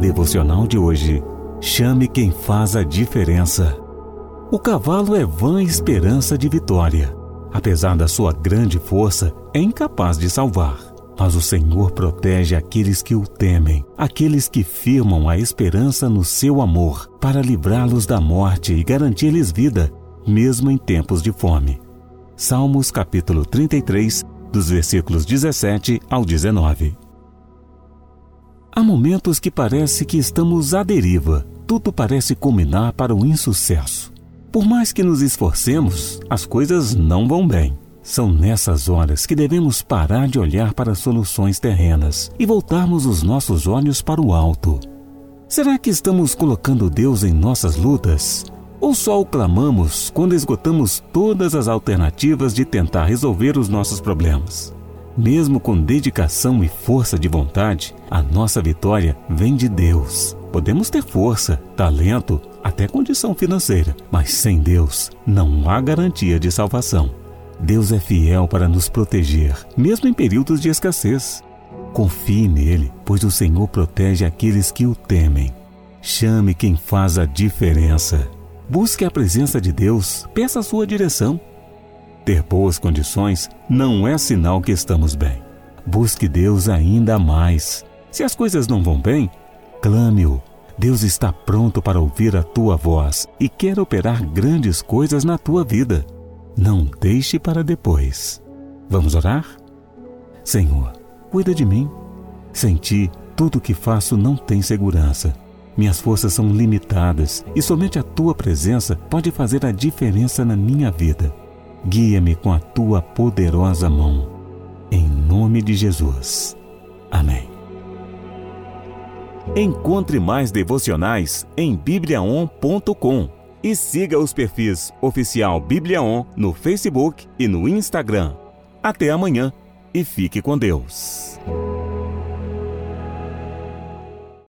Devocional de hoje. Chame quem faz a diferença. O cavalo é vã esperança de vitória. Apesar da sua grande força, é incapaz de salvar. Mas o Senhor protege aqueles que o temem, aqueles que firmam a esperança no seu amor, para livrá-los da morte e garantir-lhes vida, mesmo em tempos de fome. Salmos capítulo 33, dos versículos 17 ao 19. Há momentos que parece que estamos à deriva. Tudo parece culminar para o insucesso. Por mais que nos esforcemos, as coisas não vão bem. São nessas horas que devemos parar de olhar para soluções terrenas e voltarmos os nossos olhos para o alto. Será que estamos colocando Deus em nossas lutas? Ou só o clamamos quando esgotamos todas as alternativas de tentar resolver os nossos problemas? Mesmo com dedicação e força de vontade, a nossa vitória vem de Deus. Podemos ter força, talento, até condição financeira, mas sem Deus não há garantia de salvação. Deus é fiel para nos proteger, mesmo em períodos de escassez. Confie nele, pois o Senhor protege aqueles que o temem. Chame quem faz a diferença. Busque a presença de Deus, peça a sua direção. Ter boas condições não é sinal que estamos bem. Busque Deus ainda mais. Se as coisas não vão bem, clame-o. Deus está pronto para ouvir a tua voz e quer operar grandes coisas na tua vida. Não deixe para depois. Vamos orar? Senhor, cuida de mim. Sem ti, tudo o que faço não tem segurança. Minhas forças são limitadas e somente a tua presença pode fazer a diferença na minha vida. Guia-me com a tua poderosa mão. Em nome de Jesus. Amém. Encontre mais devocionais em bibliaon.com e siga os perfis oficial Bibliaon no Facebook e no Instagram. Até amanhã e fique com Deus.